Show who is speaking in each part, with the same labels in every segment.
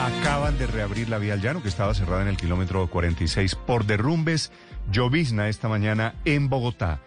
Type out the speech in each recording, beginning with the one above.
Speaker 1: Acaban de reabrir la vía al llano que estaba cerrada en el kilómetro 46 por derrumbes, llovizna esta mañana en Bogotá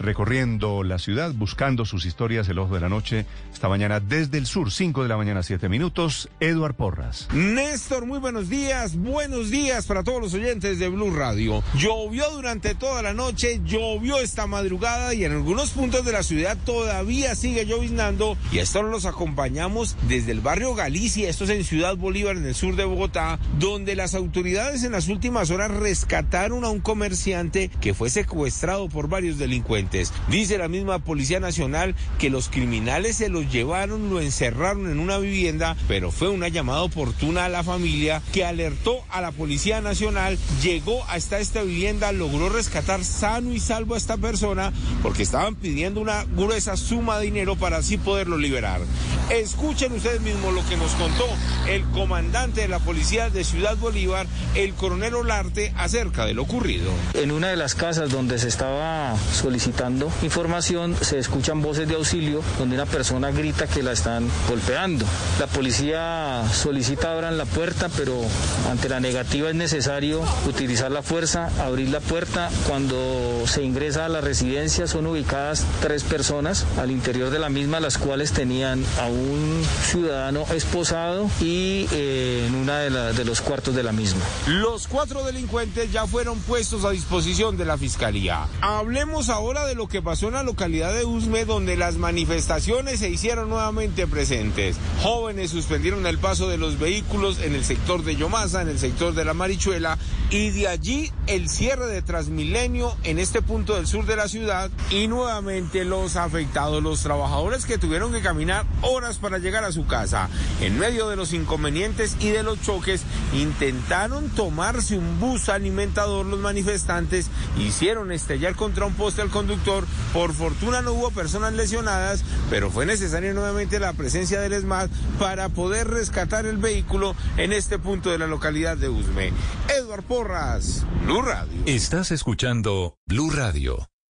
Speaker 1: recorriendo la ciudad, buscando sus historias, el ojo de la noche, esta mañana desde el sur, 5 de la mañana, 7 minutos, Eduard Porras.
Speaker 2: Néstor, muy buenos días, buenos días para todos los oyentes de Blue Radio. Llovió durante toda la noche, llovió esta madrugada y en algunos puntos de la ciudad todavía sigue lloviznando y esto los acompañamos desde el barrio Galicia, esto es en Ciudad Bolívar, en el sur de Bogotá, donde las autoridades en las últimas horas rescataron a un comerciante que fue secuestrado por varios delincuentes. Dice la misma Policía Nacional que los criminales se los llevaron, lo encerraron en una vivienda, pero fue una llamada oportuna a la familia que alertó a la Policía Nacional, llegó hasta esta vivienda, logró rescatar sano y salvo a esta persona porque estaban pidiendo una gruesa suma de dinero para así poderlo liberar. Escuchen ustedes mismos lo que nos contó el comandante de la policía de Ciudad Bolívar, el coronel Olarte, acerca de lo ocurrido.
Speaker 3: En una de las casas donde se estaba solicitando información, se escuchan voces de auxilio donde una persona grita que la están golpeando. La policía solicita abran la puerta, pero ante la negativa es necesario utilizar la fuerza, abrir la puerta. Cuando se ingresa a la residencia son ubicadas tres personas al interior de la misma, las cuales tenían a un ciudadano esposado y eh, en una de, de los cuartos de la misma.
Speaker 2: Los cuatro delincuentes ya fueron puestos a disposición de la fiscalía. Hablemos ahora de de lo que pasó en la localidad de Usme, donde las manifestaciones se hicieron nuevamente presentes. Jóvenes suspendieron el paso de los vehículos en el sector de Yomasa, en el sector de la Marichuela, y de allí el cierre de Transmilenio en este punto del sur de la ciudad, y nuevamente los afectados, los trabajadores que tuvieron que caminar horas para llegar a su casa. En medio de los inconvenientes y de los choques, intentaron tomarse un bus alimentador los manifestantes, hicieron estallar contra un poste al por fortuna no hubo personas lesionadas, pero fue necesaria nuevamente la presencia del ESMAD para poder rescatar el vehículo en este punto de la localidad de Usme. Eduard Porras, Blue Radio.
Speaker 4: Estás escuchando Blue Radio.